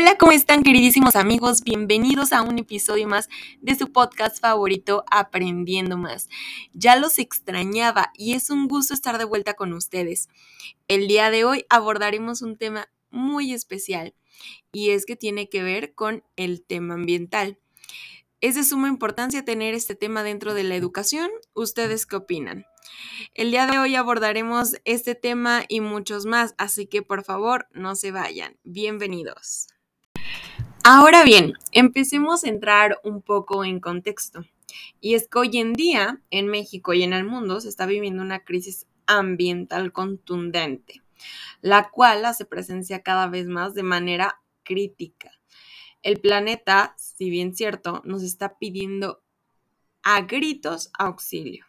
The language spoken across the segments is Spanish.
Hola, ¿cómo están queridísimos amigos? Bienvenidos a un episodio más de su podcast favorito, Aprendiendo más. Ya los extrañaba y es un gusto estar de vuelta con ustedes. El día de hoy abordaremos un tema muy especial y es que tiene que ver con el tema ambiental. Es de suma importancia tener este tema dentro de la educación. ¿Ustedes qué opinan? El día de hoy abordaremos este tema y muchos más, así que por favor no se vayan. Bienvenidos. Ahora bien, empecemos a entrar un poco en contexto. Y es que hoy en día, en México y en el mundo, se está viviendo una crisis ambiental contundente, la cual hace presencia cada vez más de manera crítica. El planeta, si bien cierto, nos está pidiendo a gritos auxilio.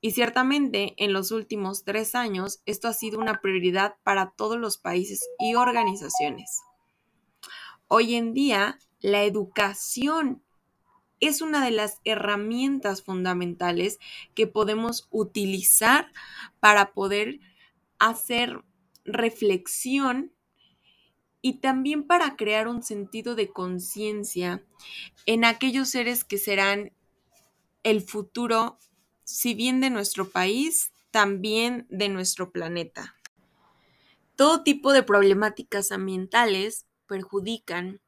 Y ciertamente en los últimos tres años esto ha sido una prioridad para todos los países y organizaciones. Hoy en día, la educación es una de las herramientas fundamentales que podemos utilizar para poder hacer reflexión y también para crear un sentido de conciencia en aquellos seres que serán el futuro, si bien de nuestro país, también de nuestro planeta. Todo tipo de problemáticas ambientales perjudican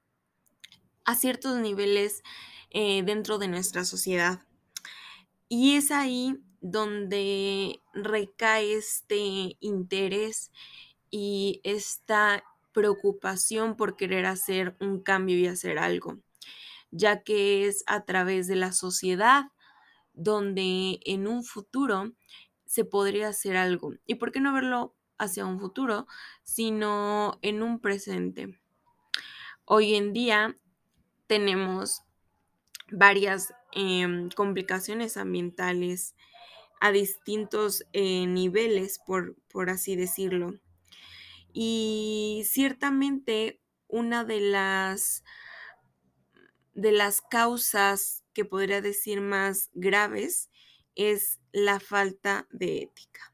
a ciertos niveles eh, dentro de nuestra sociedad. Y es ahí donde recae este interés y esta preocupación por querer hacer un cambio y hacer algo, ya que es a través de la sociedad donde en un futuro se podría hacer algo. ¿Y por qué no verlo hacia un futuro, sino en un presente? Hoy en día tenemos varias em, complicaciones ambientales a distintos eh, niveles, por, por así decirlo. Y ciertamente una de las, de las causas que podría decir más graves es la falta de ética.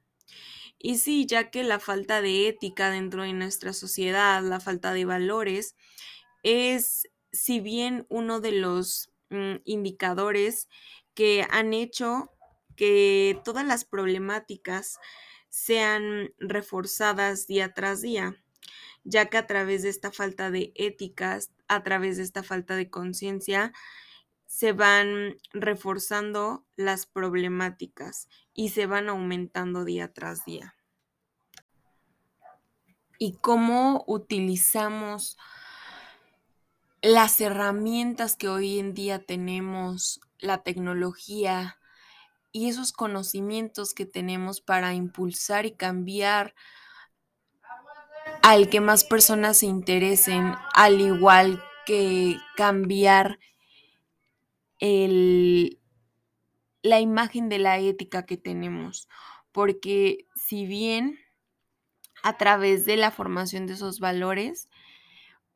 Y sí, ya que la falta de ética dentro de nuestra sociedad, la falta de valores, es, si bien uno de los mm, indicadores que han hecho que todas las problemáticas sean reforzadas día tras día, ya que a través de esta falta de éticas, a través de esta falta de conciencia, se van reforzando las problemáticas y se van aumentando día tras día. Y cómo utilizamos las herramientas que hoy en día tenemos, la tecnología y esos conocimientos que tenemos para impulsar y cambiar al que más personas se interesen, al igual que cambiar el, la imagen de la ética que tenemos. Porque si bien a través de la formación de esos valores,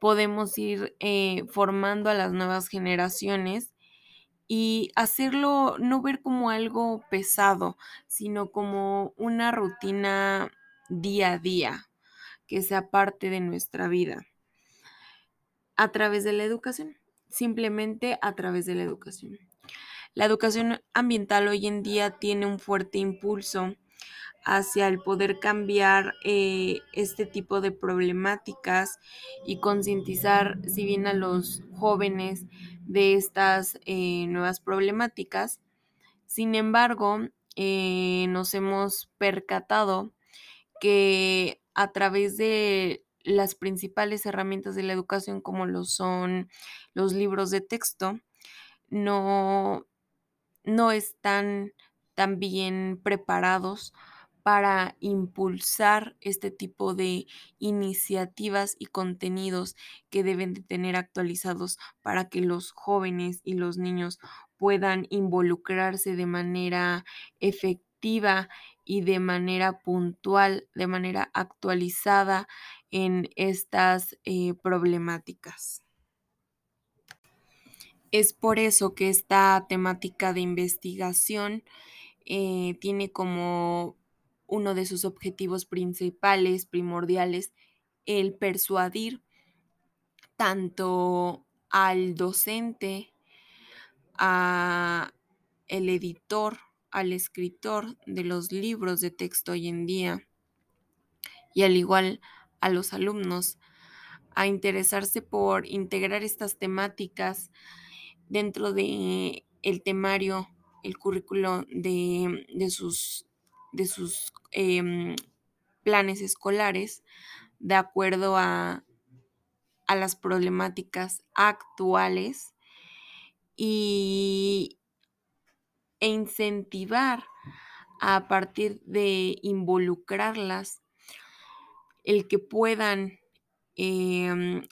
podemos ir eh, formando a las nuevas generaciones y hacerlo no ver como algo pesado, sino como una rutina día a día que sea parte de nuestra vida a través de la educación, simplemente a través de la educación. La educación ambiental hoy en día tiene un fuerte impulso hacia el poder cambiar eh, este tipo de problemáticas y concientizar, si bien a los jóvenes de estas eh, nuevas problemáticas. Sin embargo, eh, nos hemos percatado que a través de las principales herramientas de la educación, como lo son los libros de texto, no, no están tan bien preparados para impulsar este tipo de iniciativas y contenidos que deben de tener actualizados para que los jóvenes y los niños puedan involucrarse de manera efectiva y de manera puntual, de manera actualizada en estas eh, problemáticas. Es por eso que esta temática de investigación eh, tiene como uno de sus objetivos principales, primordiales, el persuadir tanto al docente, a el editor, al escritor de los libros de texto hoy en día y al igual a los alumnos a interesarse por integrar estas temáticas dentro de el temario, el currículo de, de sus, de sus em, planes escolares de acuerdo a, a las problemáticas actuales y, e incentivar a partir de involucrarlas el que puedan em,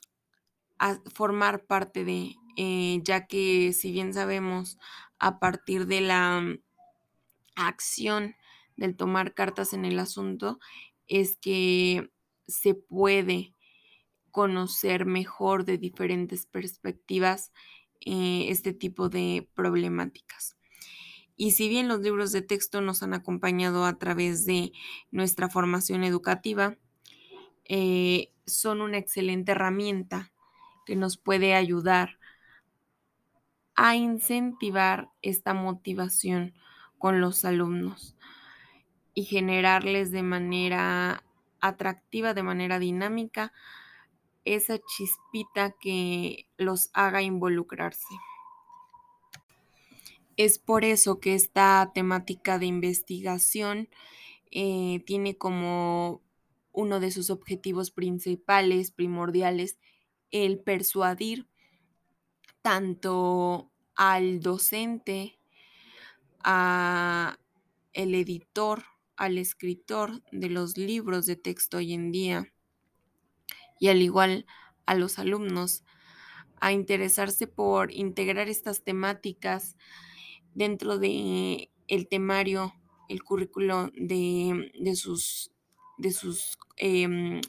formar parte de, eh, ya que si bien sabemos a partir de la acción del tomar cartas en el asunto, es que se puede conocer mejor de diferentes perspectivas eh, este tipo de problemáticas. Y si bien los libros de texto nos han acompañado a través de nuestra formación educativa, eh, son una excelente herramienta que nos puede ayudar a incentivar esta motivación con los alumnos y generarles de manera atractiva, de manera dinámica, esa chispita que los haga involucrarse. Es por eso que esta temática de investigación eh, tiene como uno de sus objetivos principales, primordiales, el persuadir tanto al docente, a el editor, al escritor de los libros de texto hoy en día y al igual a los alumnos a interesarse por integrar estas temáticas dentro de el temario, el currículo de, sus, de sus em,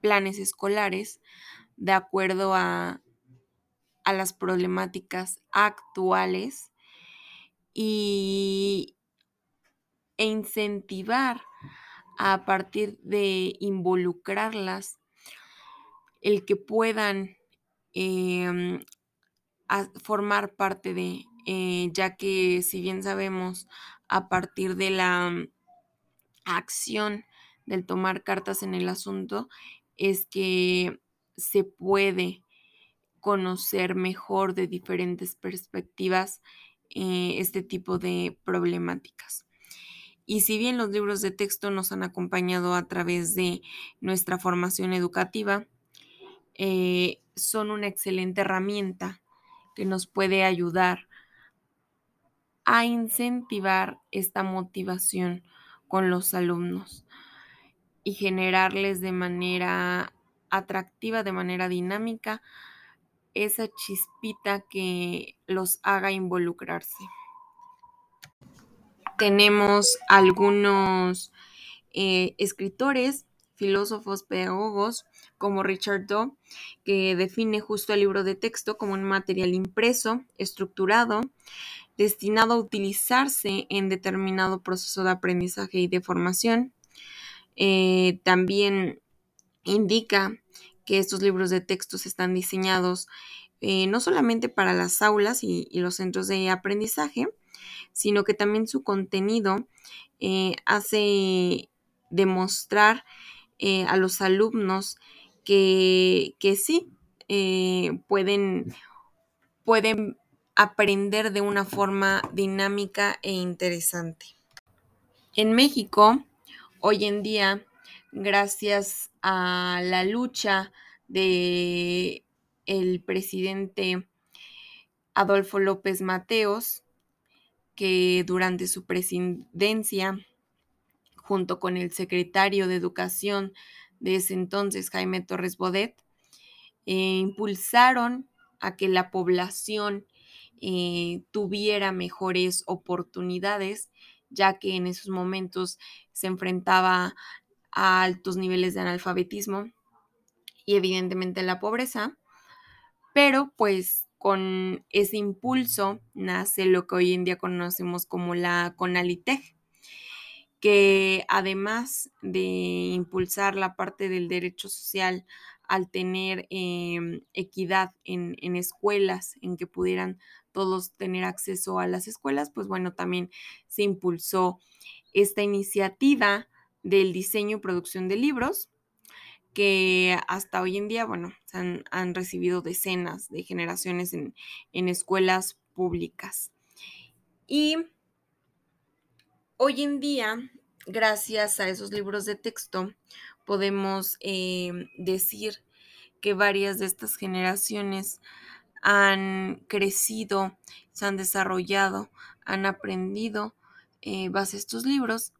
planes escolares de acuerdo a, a las problemáticas actuales y, e incentivar a partir de involucrarlas el que puedan em, formar parte de, eh, ya que si bien sabemos a partir de la mm, acción del tomar cartas en el asunto, es que se puede conocer mejor de diferentes perspectivas eh, este tipo de problemáticas. Y si bien los libros de texto nos han acompañado a través de nuestra formación educativa, eh, son una excelente herramienta que nos puede ayudar a incentivar esta motivación con los alumnos y generarles de manera atractiva, de manera dinámica, esa chispita que los haga involucrarse. Tenemos algunos eh, escritores, filósofos, pedagogos, como Richard Doe, que define justo el libro de texto como un material impreso, estructurado, destinado a utilizarse en determinado proceso de aprendizaje y de formación. Eh, también indica que estos libros de textos están diseñados eh, no solamente para las aulas y, los centros de aprendizaje, sino que también su contenido eh, hace demostrar eh, a los alumnos que, que sí pueden, pueden aprender de una forma dinámica e interesante. En México, hoy en día, gracias a la lucha de el presidente Adolfo López Mateos, que durante su presidencia, junto con el secretario de Educación de ese entonces, Jaime Torres Bodet, eh, impulsaron a que la población eh, tuviera mejores oportunidades, ya que en esos momentos se enfrentaba a altos niveles de analfabetismo y evidentemente la pobreza, pero pues con ese impulso nace lo que hoy en día conocemos como la CONALITEG, que además de impulsar la parte del derecho social al tener em, equidad en, en, escuelas, en que pudieran todos tener acceso a las escuelas, pues bueno, también se impulsó esta iniciativa del diseño y producción de libros que hasta hoy en día, bueno, han, recibido decenas de generaciones en, en escuelas públicas. Y hoy en día, gracias a esos libros de texto, podemos eh, decir que varias de estas generaciones han crecido, se han desarrollado, han aprendido eh, base a estos libros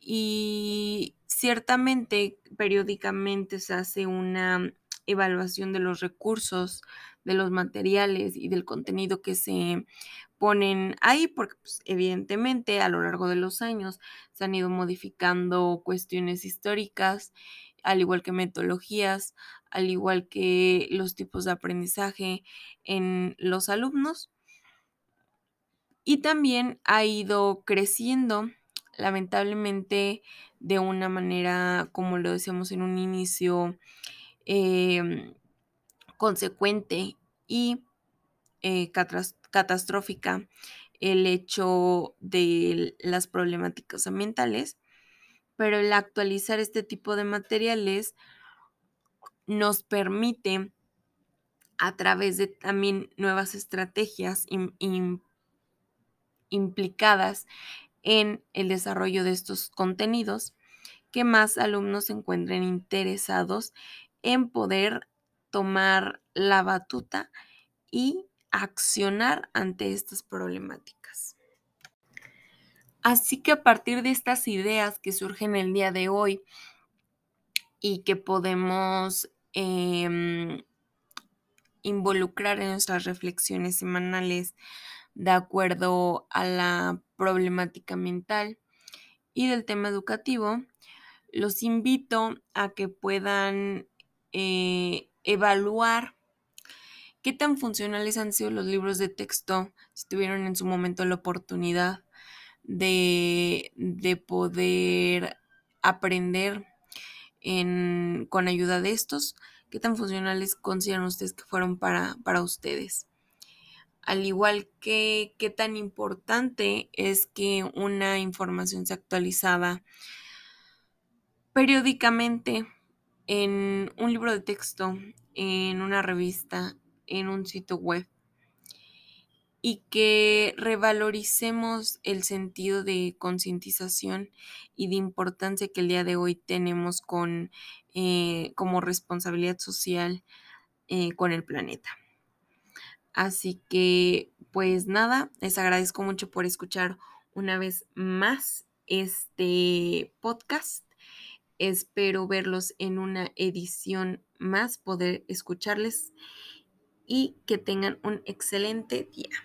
y ciertamente periódicamente se hace una evaluación de los recursos, de los materiales y del contenido que se ponen ahí, porque pues, evidentemente a lo largo de los años se han ido modificando cuestiones históricas, al igual que metodologías, al igual que los tipos de aprendizaje en los alumnos. Y también ha ido creciendo, lamentablemente, de una manera, como lo decíamos en un inicio, em, consecuente y eh, catastrófica el hecho de las problemáticas ambientales, pero el actualizar este tipo de materiales nos permite a través de también nuevas estrategias implicadas en el desarrollo de estos contenidos, que más alumnos se encuentren interesados en poder tomar la batuta y accionar ante estas problemáticas. Así que a partir de estas ideas que surgen el día de hoy y que podemos em, involucrar en nuestras reflexiones semanales de acuerdo a la problemática mental y del tema educativo, los invito a que puedan eh, evaluar qué tan funcionales han sido los libros de texto, si tuvieron en su momento la oportunidad de, poder aprender con ayuda de estos, qué tan funcionales consideran ustedes que fueron para, para ustedes. Al igual que qué tan importante es que una información sea actualizada periódicamente en un libro de texto, en una revista, en un sitio web y que revaloricemos el sentido de concientización y de importancia que el día de hoy tenemos con, eh, como responsabilidad social eh, con el planeta. Así que, pues nada, les agradezco mucho por escuchar una vez más este podcast. Espero verlos en una edición más, poder escucharles y que tengan un excelente día.